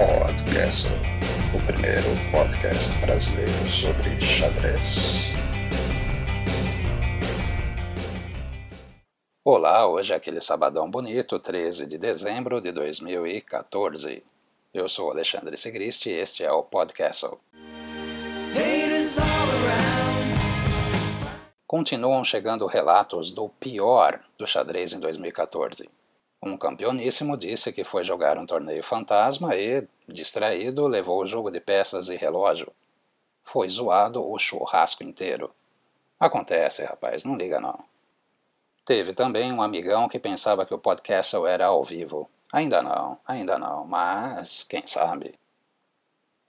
Podcast, o primeiro podcast brasileiro sobre xadrez. Olá, hoje é aquele sabadão bonito, 13 de dezembro de 2014. Eu sou Alexandre Segristi e este é o Podcast. Continuam chegando relatos do pior do xadrez em 2014. Um campeoníssimo disse que foi jogar um torneio fantasma e, distraído, levou o jogo de peças e relógio. Foi zoado o churrasco inteiro. Acontece, rapaz, não liga não. Teve também um amigão que pensava que o podcast era ao vivo. Ainda não, ainda não, mas quem sabe.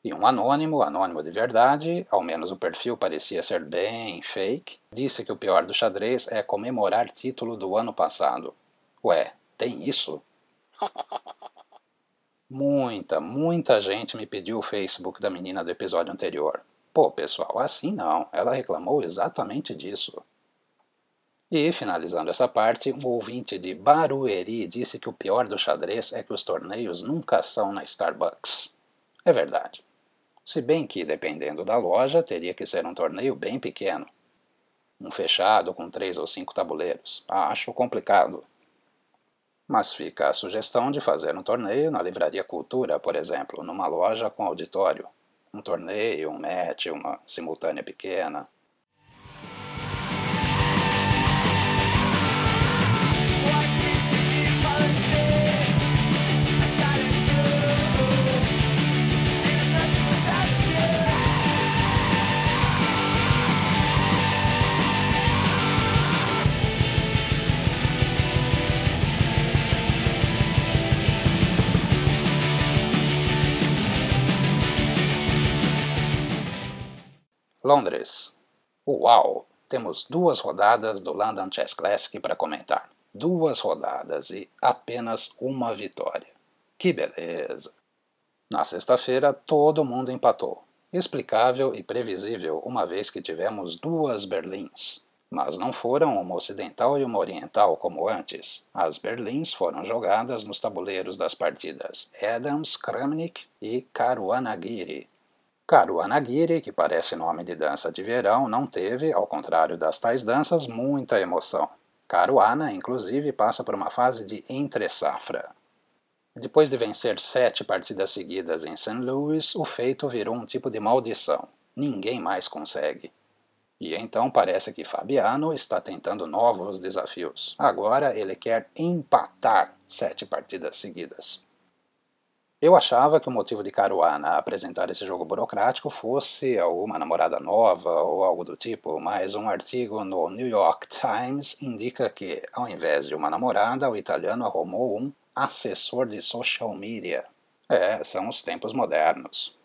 E um anônimo, anônimo de verdade, ao menos o perfil parecia ser bem fake, disse que o pior do xadrez é comemorar título do ano passado. Ué, tem isso? Muita, muita gente me pediu o Facebook da menina do episódio anterior. Pô, pessoal, assim não, ela reclamou exatamente disso. E, finalizando essa parte, um ouvinte de Barueri disse que o pior do xadrez é que os torneios nunca são na Starbucks. É verdade. Se bem que, dependendo da loja, teria que ser um torneio bem pequeno. Um fechado com três ou cinco tabuleiros. Acho complicado. Mas fica a sugestão de fazer um torneio na Livraria Cultura, por exemplo, numa loja com auditório. Um torneio, um match, uma simultânea pequena. Londres. Uau! Temos duas rodadas do London Chess Classic para comentar. Duas rodadas e apenas uma vitória. Que beleza! Na sexta-feira, todo mundo empatou. Explicável e previsível, uma vez que tivemos duas Berlins. Mas não foram uma ocidental e uma oriental como antes. As Berlins foram jogadas nos tabuleiros das partidas Adams, Kramnik e Caruanagiri, Caruanagiri, que parece nome de dança de verão, não teve, ao contrário das tais danças, muita emoção. Caruana, inclusive, passa por uma fase de entre-safra. Depois de vencer sete partidas seguidas em St. Louis, o feito virou um tipo de maldição. Ninguém mais consegue. E então parece que Fabiano está tentando novos desafios. Agora ele quer empatar sete partidas seguidas. Eu achava que o motivo de Caruana apresentar esse jogo burocrático fosse alguma namorada nova ou algo do tipo, mas um artigo no New York Times indica que, ao invés de uma namorada, o italiano arrumou um assessor de social media. É, são os tempos modernos.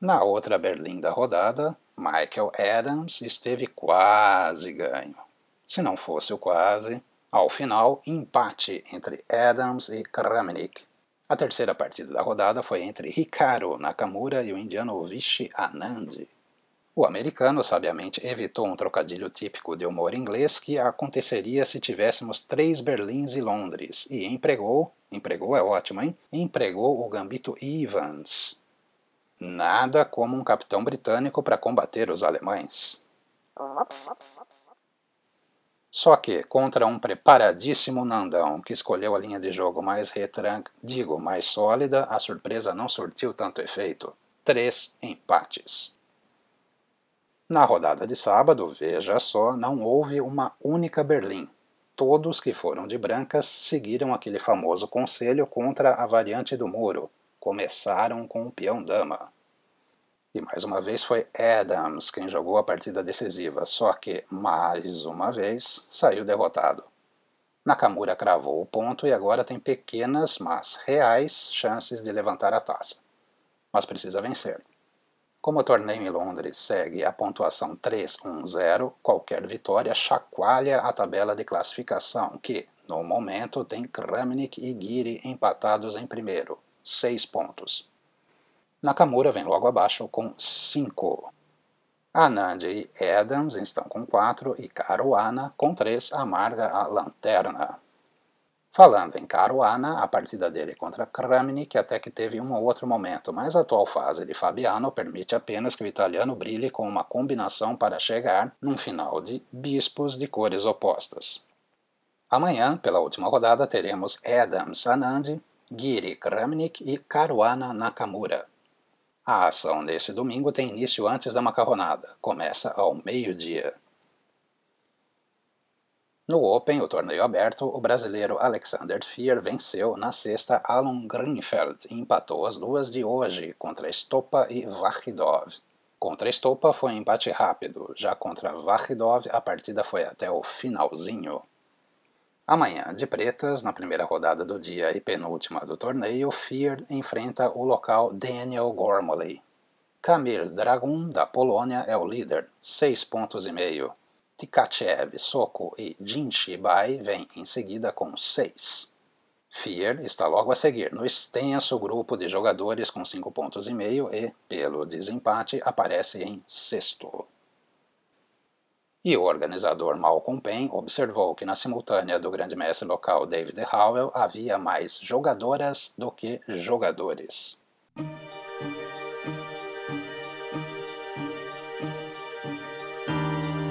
Na outra Berlim da rodada, Michael Adams esteve quase ganho. Se não fosse o quase, ao final, empate entre Adams e Kramnik, a terceira partida da rodada foi entre Hikaru Nakamura e o indiano Vishy Anand. O americano sabiamente evitou um trocadilho típico de humor inglês que aconteceria se tivéssemos três Berlins e Londres, e empregou, empregou é ótimo, hein? Empregou o gambito Evans. Nada como um capitão britânico para combater os alemães. Só que, contra um preparadíssimo Nandão que escolheu a linha de jogo mais retranca, digo, mais sólida, a surpresa não surtiu tanto efeito. Três empates. Na rodada de sábado, veja só, não houve uma única Berlim. Todos que foram de brancas seguiram aquele famoso conselho contra a variante do muro. Começaram com o peão-dama. E mais uma vez foi Adams quem jogou a partida decisiva, só que, mais uma vez, saiu derrotado. Nakamura cravou o ponto e agora tem pequenas, mas reais, chances de levantar a taça. Mas precisa vencer. Como o torneio em Londres segue a pontuação 3-1-0, qualquer vitória chacoalha a tabela de classificação, que, no momento, tem Kramnik e Giri empatados em primeiro, 6 pontos. Nakamura vem logo abaixo com 5. Anand e Adams estão com 4 e Caruana com 3 amarga a lanterna. Falando em Caruana, a partida dele contra Kramnik até que teve um ou outro momento, mas a atual fase de Fabiano permite apenas que o italiano brilhe com uma combinação para chegar num final de bispos de cores opostas. Amanhã, pela última rodada, teremos Adams Anand, Giri Kramnik e Caruana Nakamura. A ação desse domingo tem início antes da macarronada, começa ao meio-dia. No Open, o torneio aberto, o brasileiro Alexander Fier venceu na sexta Alan Greenfeld e empatou as duas de hoje contra Stopa e Vachidov. Contra Stopa foi um empate rápido, já contra Vachidov a partida foi até o finalzinho. Amanhã, de pretas, na primeira rodada do dia e penúltima do torneio, Fier enfrenta o local Daniel Gormley. Kamil Dragun, da Polônia, é o líder, seis pontos e meio. Tkachev, Soko e Jinshibai vêm em seguida com 6. Fier está logo a seguir no extenso grupo de jogadores com 5 pontos e meio e, pelo desempate, aparece em sexto. E o organizador Malcolm Payne observou que na simultânea do grande mestre local David Howell havia mais jogadoras do que jogadores.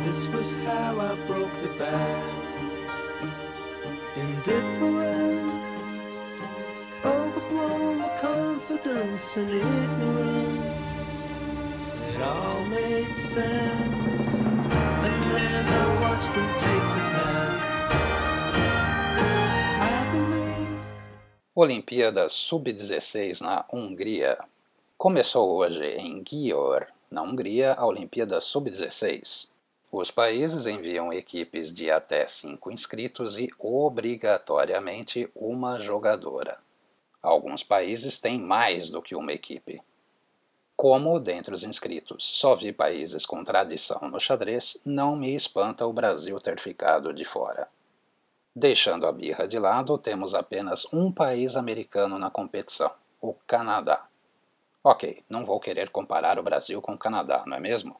This was how I broke the. Indifference, overblown confidence and ignorance. It all made sense. Believe. Olimpíada Sub-16 na Hungria. Começou hoje em Győr, na Hungria, a Olimpíada Sub-16. Os países enviam equipes de até cinco inscritos e, obrigatoriamente, uma jogadora. Alguns países têm mais do que uma equipe. Como, dentre os inscritos, só vi países com tradição no xadrez, não me espanta o Brasil ter ficado de fora. Deixando a birra de lado, temos apenas um país americano na competição, o Canadá. Ok, não vou querer comparar o Brasil com o Canadá, não é mesmo?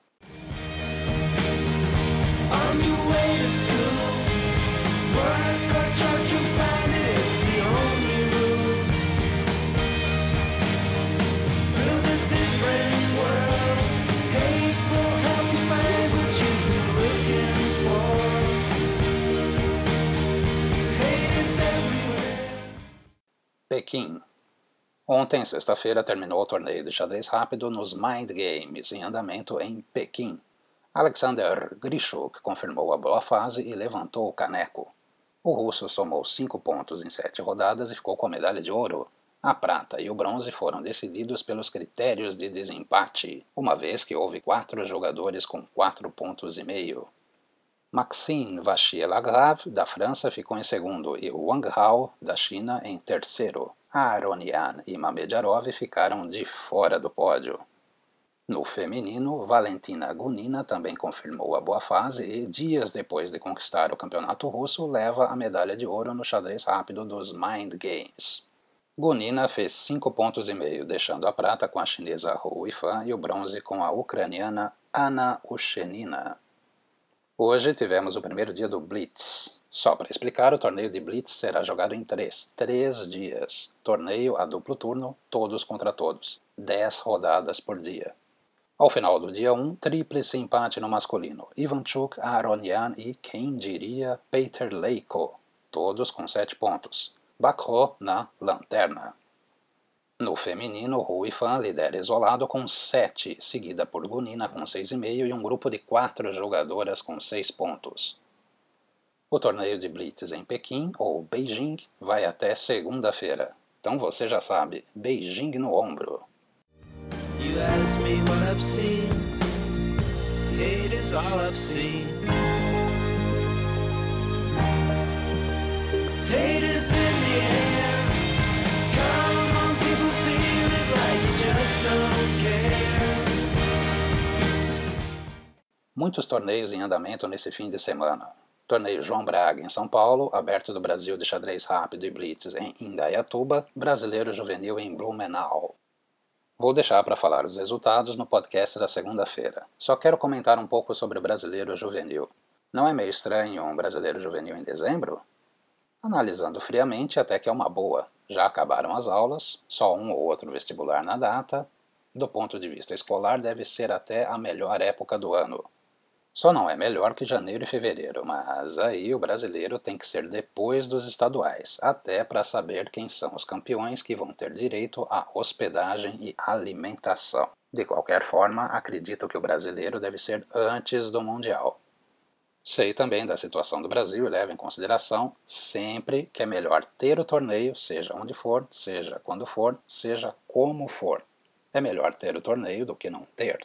Pequim. Ontem, sexta-feira, terminou o torneio de xadrez rápido nos Mind Games, em andamento em Pequim. Alexander Grishuk confirmou a boa fase e levantou o caneco. O russo somou 5 pontos em 7 rodadas e ficou com a medalha de ouro. A prata e o bronze foram decididos pelos critérios de desempate, uma vez que houve quatro jogadores com 4 pontos e meio. Maxime Vachier-Lagrave, da França, ficou em segundo e Wang Hao, da China, em terceiro. Aronian e Mamedjarov ficaram de fora do pódio. No feminino, Valentina Gunina também confirmou a boa fase e, dias depois de conquistar o campeonato russo, leva a medalha de ouro no xadrez rápido dos Mind Games. Gunina fez 5 pontos e meio, deixando a prata com a chinesa Hu Yifan e o bronze com a ucraniana Anna Ushenina. Hoje tivemos o primeiro dia do Blitz. Só para explicar, o torneio de Blitz será jogado em três, três dias. Torneio a duplo turno, todos contra todos. 10 rodadas por dia. Ao final do dia 1, um, tríplice empate no masculino. Ivanchuk, Aronian e, quem diria, Peter Leiko, todos com 7 pontos. Bakro na lanterna. No feminino, Rui Fan lidera isolado com 7, seguida por Gunina com 6,5 e um grupo de 4 jogadoras com 6 pontos. O torneio de Blitz em Pequim, ou Beijing, vai até segunda-feira. Então você já sabe, Beijing no ombro. You ask me what I've seen. Hate is all I've seen. Muitos torneios em andamento nesse fim de semana. Torneio João Braga em São Paulo, Aberto do Brasil de Xadrez Rápido e Blitz em Indaiatuba, Brasileiro Juvenil em Blumenau. Vou deixar para falar os resultados no podcast da segunda-feira. Só quero comentar um pouco sobre o brasileiro juvenil. Não é meio estranho um brasileiro juvenil em dezembro? Analisando friamente, até que é uma boa. Já acabaram as aulas, só um ou outro vestibular na data. Do ponto de vista escolar, deve ser até a melhor época do ano. Só não é melhor que janeiro e fevereiro, mas aí o brasileiro tem que ser depois dos estaduais, até para saber quem são os campeões que vão ter direito a hospedagem e alimentação. De qualquer forma, acredito que o brasileiro deve ser antes do Mundial. Sei também da situação do Brasil e levo em consideração sempre que é melhor ter o torneio, seja onde for, seja quando for, seja como for. É melhor ter o torneio do que não ter.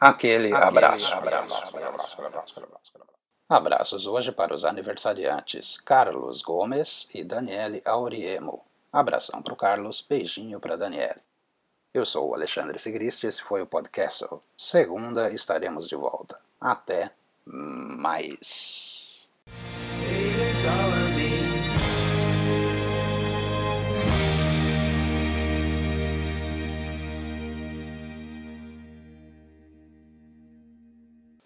Aquele, abraço. abraço, abraço, abraço Abraços hoje para os aniversariantes Carlos Gomes e Daniele Auriemo. Abração para o Carlos, beijinho para Daniele. Eu sou o Alexandre Sigrist e esse foi o podcast. Segunda estaremos de volta. Até mais.